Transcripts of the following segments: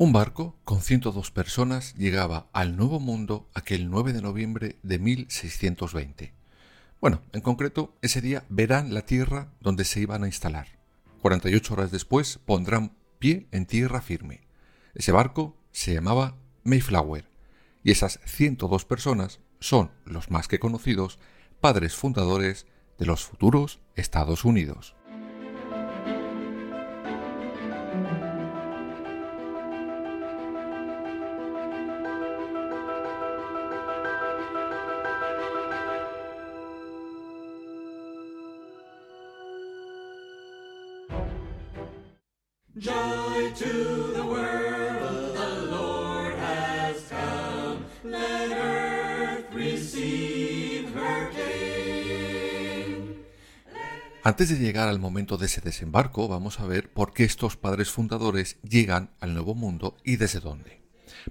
Un barco con 102 personas llegaba al Nuevo Mundo aquel 9 de noviembre de 1620. Bueno, en concreto, ese día verán la tierra donde se iban a instalar. 48 horas después pondrán pie en tierra firme. Ese barco se llamaba Mayflower y esas 102 personas son los más que conocidos padres fundadores de los futuros Estados Unidos. Antes de llegar al momento de ese desembarco, vamos a ver por qué estos padres fundadores llegan al Nuevo Mundo y desde dónde.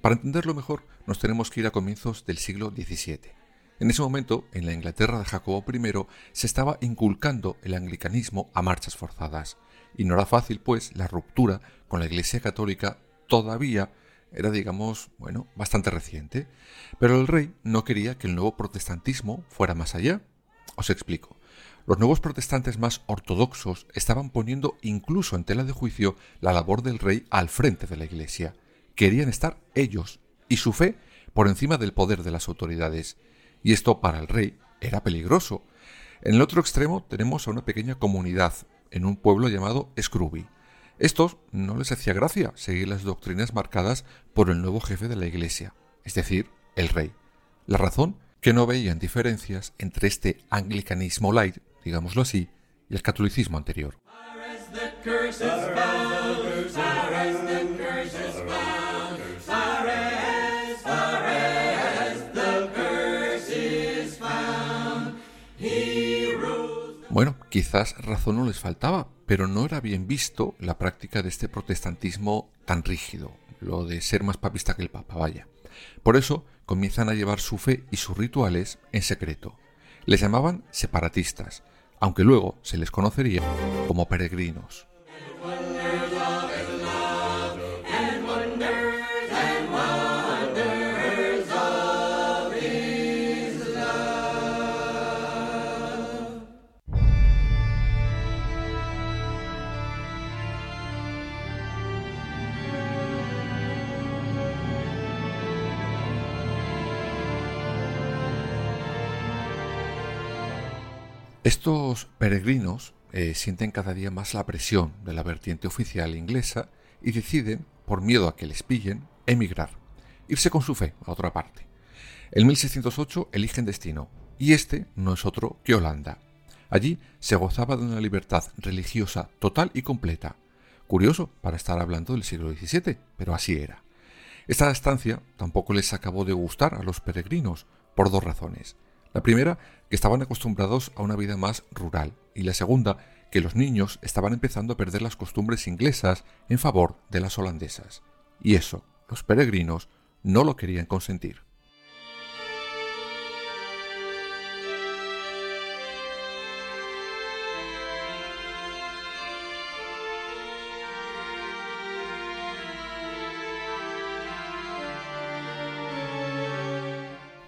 Para entenderlo mejor, nos tenemos que ir a comienzos del siglo XVII. En ese momento, en la Inglaterra de Jacobo I, se estaba inculcando el anglicanismo a marchas forzadas, y no era fácil, pues, la ruptura con la Iglesia Católica todavía era, digamos, bueno, bastante reciente. Pero el rey no quería que el nuevo protestantismo fuera más allá. Os explico. Los nuevos protestantes más ortodoxos estaban poniendo incluso en tela de juicio la labor del rey al frente de la Iglesia. Querían estar ellos y su fe por encima del poder de las autoridades. Y esto para el rey era peligroso. En el otro extremo tenemos a una pequeña comunidad en un pueblo llamado Scrooby. Estos no les hacía gracia seguir las doctrinas marcadas por el nuevo jefe de la Iglesia, es decir, el rey. La razón que no veían diferencias entre este anglicanismo light digámoslo así, y el catolicismo anterior. Bueno, quizás razón no les faltaba, pero no era bien visto la práctica de este protestantismo tan rígido, lo de ser más papista que el Papa, vaya. Por eso comienzan a llevar su fe y sus rituales en secreto. Les llamaban separatistas, aunque luego se les conocería como peregrinos. Estos peregrinos eh, sienten cada día más la presión de la vertiente oficial inglesa y deciden, por miedo a que les pillen, emigrar, irse con su fe a otra parte. En 1608 eligen destino, y este no es otro que Holanda. Allí se gozaba de una libertad religiosa total y completa. Curioso para estar hablando del siglo XVII, pero así era. Esta estancia tampoco les acabó de gustar a los peregrinos, por dos razones. La primera, que estaban acostumbrados a una vida más rural, y la segunda, que los niños estaban empezando a perder las costumbres inglesas en favor de las holandesas. Y eso, los peregrinos no lo querían consentir.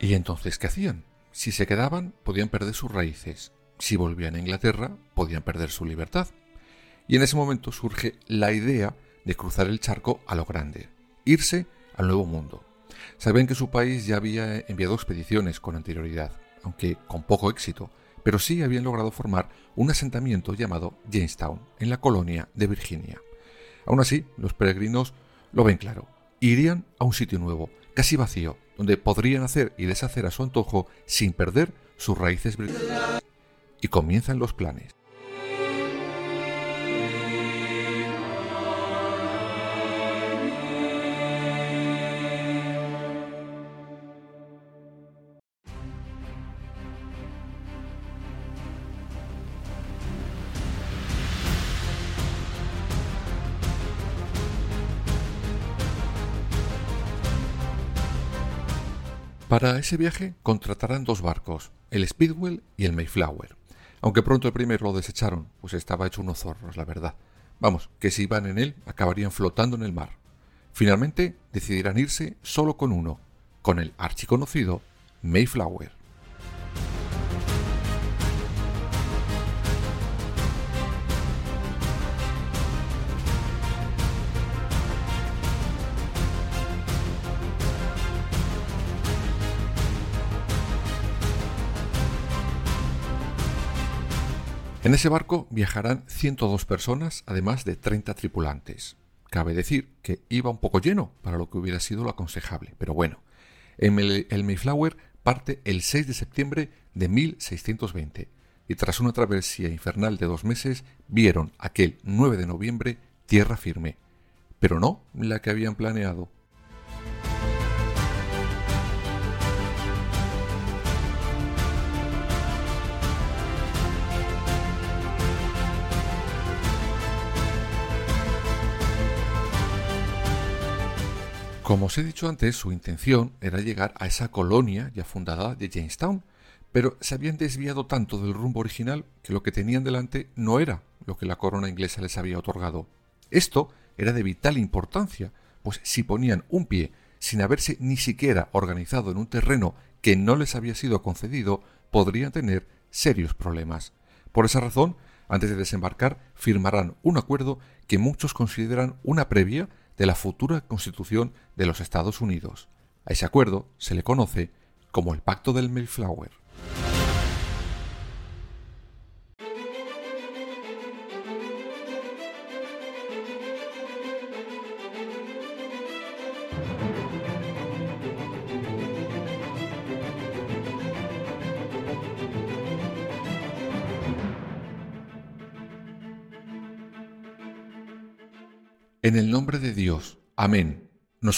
¿Y entonces qué hacían? Si se quedaban, podían perder sus raíces. Si volvían a Inglaterra, podían perder su libertad. Y en ese momento surge la idea de cruzar el charco a lo grande, irse al Nuevo Mundo. Saben que su país ya había enviado expediciones con anterioridad, aunque con poco éxito, pero sí habían logrado formar un asentamiento llamado Jamestown, en la colonia de Virginia. Aún así, los peregrinos lo ven claro. Irían a un sitio nuevo, casi vacío, donde podrían hacer y deshacer a su antojo sin perder sus raíces británicas. y comienzan los planes. Para ese viaje contratarán dos barcos, el Speedwell y el Mayflower. Aunque pronto el primero lo desecharon, pues estaba hecho unos zorros, la verdad. Vamos, que si iban en él acabarían flotando en el mar. Finalmente decidirán irse solo con uno, con el archiconocido Mayflower. En ese barco viajarán 102 personas, además de 30 tripulantes. Cabe decir que iba un poco lleno para lo que hubiera sido lo aconsejable, pero bueno. El Mayflower parte el 6 de septiembre de 1620 y tras una travesía infernal de dos meses vieron aquel 9 de noviembre tierra firme, pero no la que habían planeado. Como os he dicho antes, su intención era llegar a esa colonia ya fundada de Jamestown, pero se habían desviado tanto del rumbo original que lo que tenían delante no era lo que la corona inglesa les había otorgado. Esto era de vital importancia, pues si ponían un pie sin haberse ni siquiera organizado en un terreno que no les había sido concedido, podrían tener serios problemas. Por esa razón, antes de desembarcar, firmarán un acuerdo que muchos consideran una previa de la futura Constitución de los Estados Unidos. A ese acuerdo se le conoce como el Pacto del Mayflower.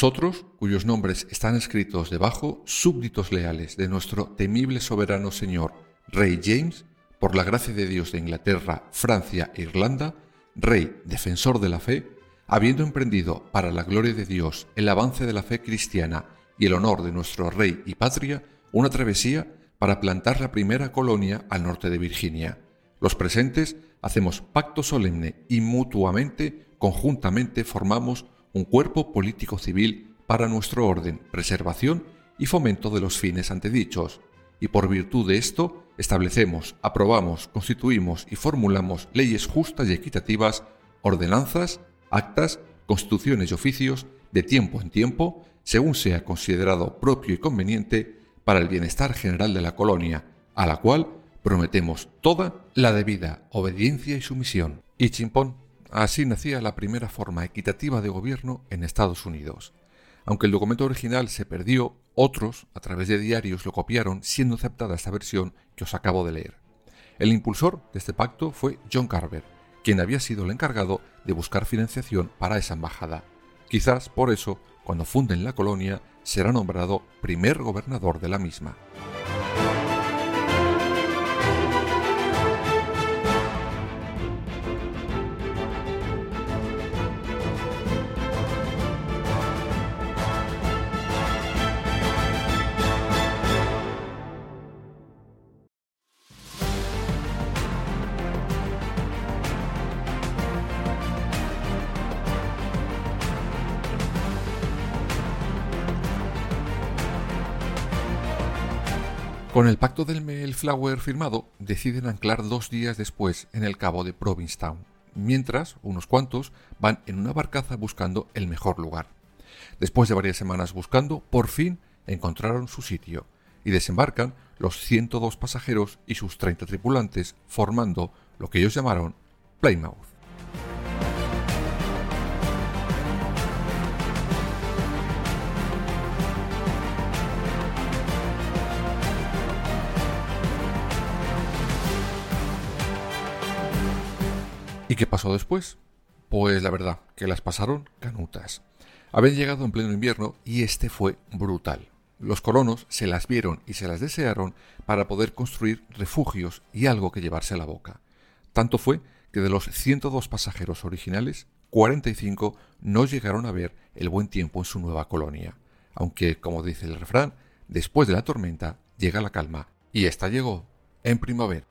Nosotros, cuyos nombres están escritos debajo, súbditos leales de nuestro temible soberano Señor, Rey James, por la gracia de Dios de Inglaterra, Francia e Irlanda, Rey, defensor de la fe, habiendo emprendido para la gloria de Dios el avance de la fe cristiana y el honor de nuestro Rey y Patria, una travesía para plantar la primera colonia al norte de Virginia. Los presentes hacemos pacto solemne y mutuamente conjuntamente formamos un cuerpo político civil para nuestro orden, preservación y fomento de los fines antedichos, y por virtud de esto establecemos, aprobamos, constituimos y formulamos leyes justas y equitativas, ordenanzas, actas, constituciones y oficios de tiempo en tiempo, según sea considerado propio y conveniente para el bienestar general de la colonia, a la cual prometemos toda la debida obediencia y sumisión. Y chimpón. Así nacía la primera forma equitativa de gobierno en Estados Unidos. Aunque el documento original se perdió, otros, a través de diarios, lo copiaron, siendo aceptada esta versión que os acabo de leer. El impulsor de este pacto fue John Carver, quien había sido el encargado de buscar financiación para esa embajada. Quizás por eso, cuando funden la colonia, será nombrado primer gobernador de la misma. Con el pacto del Mayflower firmado, deciden anclar dos días después en el cabo de Provincetown, mientras unos cuantos van en una barcaza buscando el mejor lugar. Después de varias semanas buscando, por fin encontraron su sitio y desembarcan los 102 pasajeros y sus 30 tripulantes, formando lo que ellos llamaron Plymouth. ¿Y qué pasó después? Pues la verdad, que las pasaron canutas. Habían llegado en pleno invierno y este fue brutal. Los colonos se las vieron y se las desearon para poder construir refugios y algo que llevarse a la boca. Tanto fue que de los 102 pasajeros originales, 45 no llegaron a ver el buen tiempo en su nueva colonia. Aunque, como dice el refrán, después de la tormenta llega la calma, y esta llegó en primavera.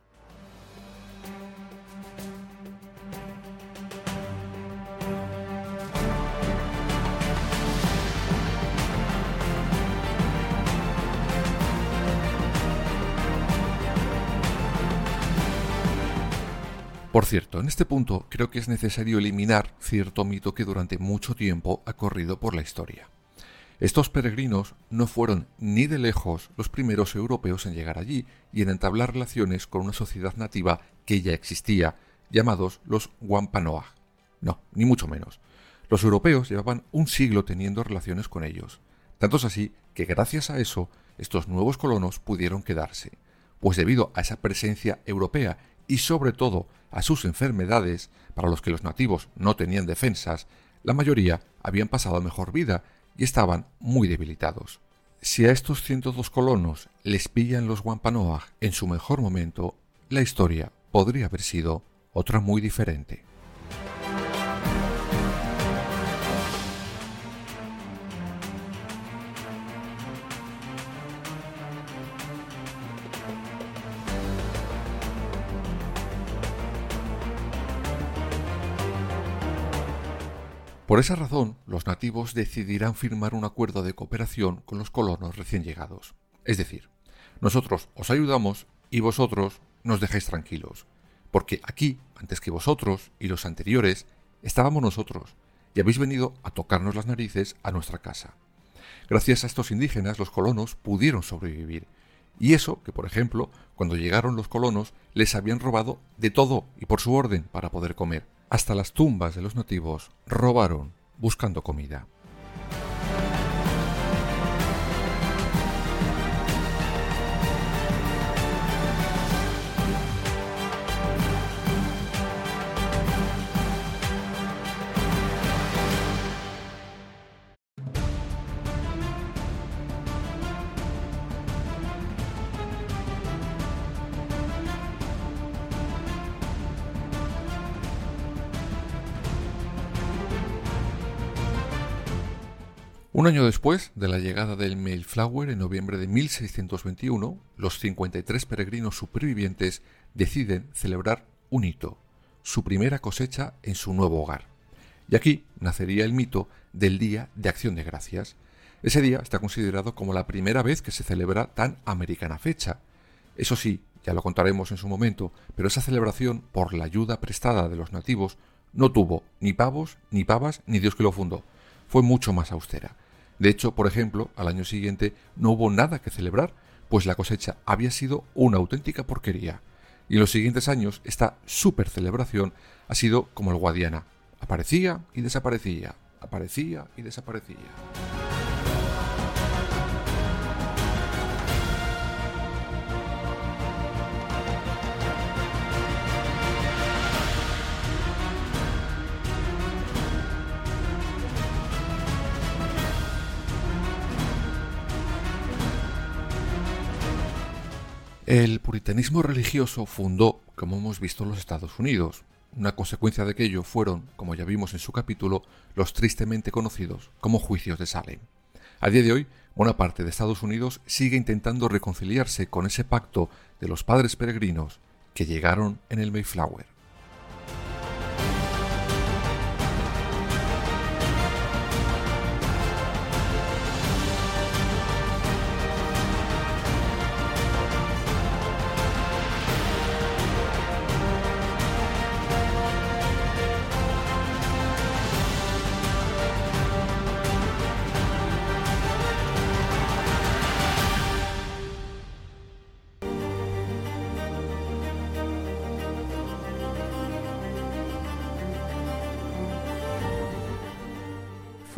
Por cierto, en este punto creo que es necesario eliminar cierto mito que durante mucho tiempo ha corrido por la historia. Estos peregrinos no fueron ni de lejos los primeros europeos en llegar allí y en entablar relaciones con una sociedad nativa que ya existía, llamados los Wampanoag. No, ni mucho menos. Los europeos llevaban un siglo teniendo relaciones con ellos. Tanto así que gracias a eso estos nuevos colonos pudieron quedarse, pues debido a esa presencia europea y sobre todo a sus enfermedades, para los que los nativos no tenían defensas, la mayoría habían pasado mejor vida y estaban muy debilitados. Si a estos 102 colonos les pillan los Wampanoag en su mejor momento, la historia podría haber sido otra muy diferente. Por esa razón, los nativos decidirán firmar un acuerdo de cooperación con los colonos recién llegados. Es decir, nosotros os ayudamos y vosotros nos dejáis tranquilos. Porque aquí, antes que vosotros y los anteriores, estábamos nosotros, y habéis venido a tocarnos las narices a nuestra casa. Gracias a estos indígenas los colonos pudieron sobrevivir. Y eso que, por ejemplo, cuando llegaron los colonos les habían robado de todo y por su orden para poder comer hasta las tumbas de los nativos robaron buscando comida. Un año después de la llegada del Mayflower en noviembre de 1621, los 53 peregrinos supervivientes deciden celebrar un hito, su primera cosecha en su nuevo hogar. Y aquí nacería el mito del Día de Acción de Gracias. Ese día está considerado como la primera vez que se celebra tan americana fecha. Eso sí, ya lo contaremos en su momento, pero esa celebración, por la ayuda prestada de los nativos, no tuvo ni pavos, ni pavas, ni Dios que lo fundó fue mucho más austera. De hecho, por ejemplo, al año siguiente no hubo nada que celebrar, pues la cosecha había sido una auténtica porquería. Y en los siguientes años esta super celebración ha sido como el Guadiana. Aparecía y desaparecía, aparecía y desaparecía. El puritanismo religioso fundó, como hemos visto, los Estados Unidos. Una consecuencia de aquello fueron, como ya vimos en su capítulo, los tristemente conocidos como juicios de Salem. A día de hoy, buena parte de Estados Unidos sigue intentando reconciliarse con ese pacto de los padres peregrinos que llegaron en el Mayflower.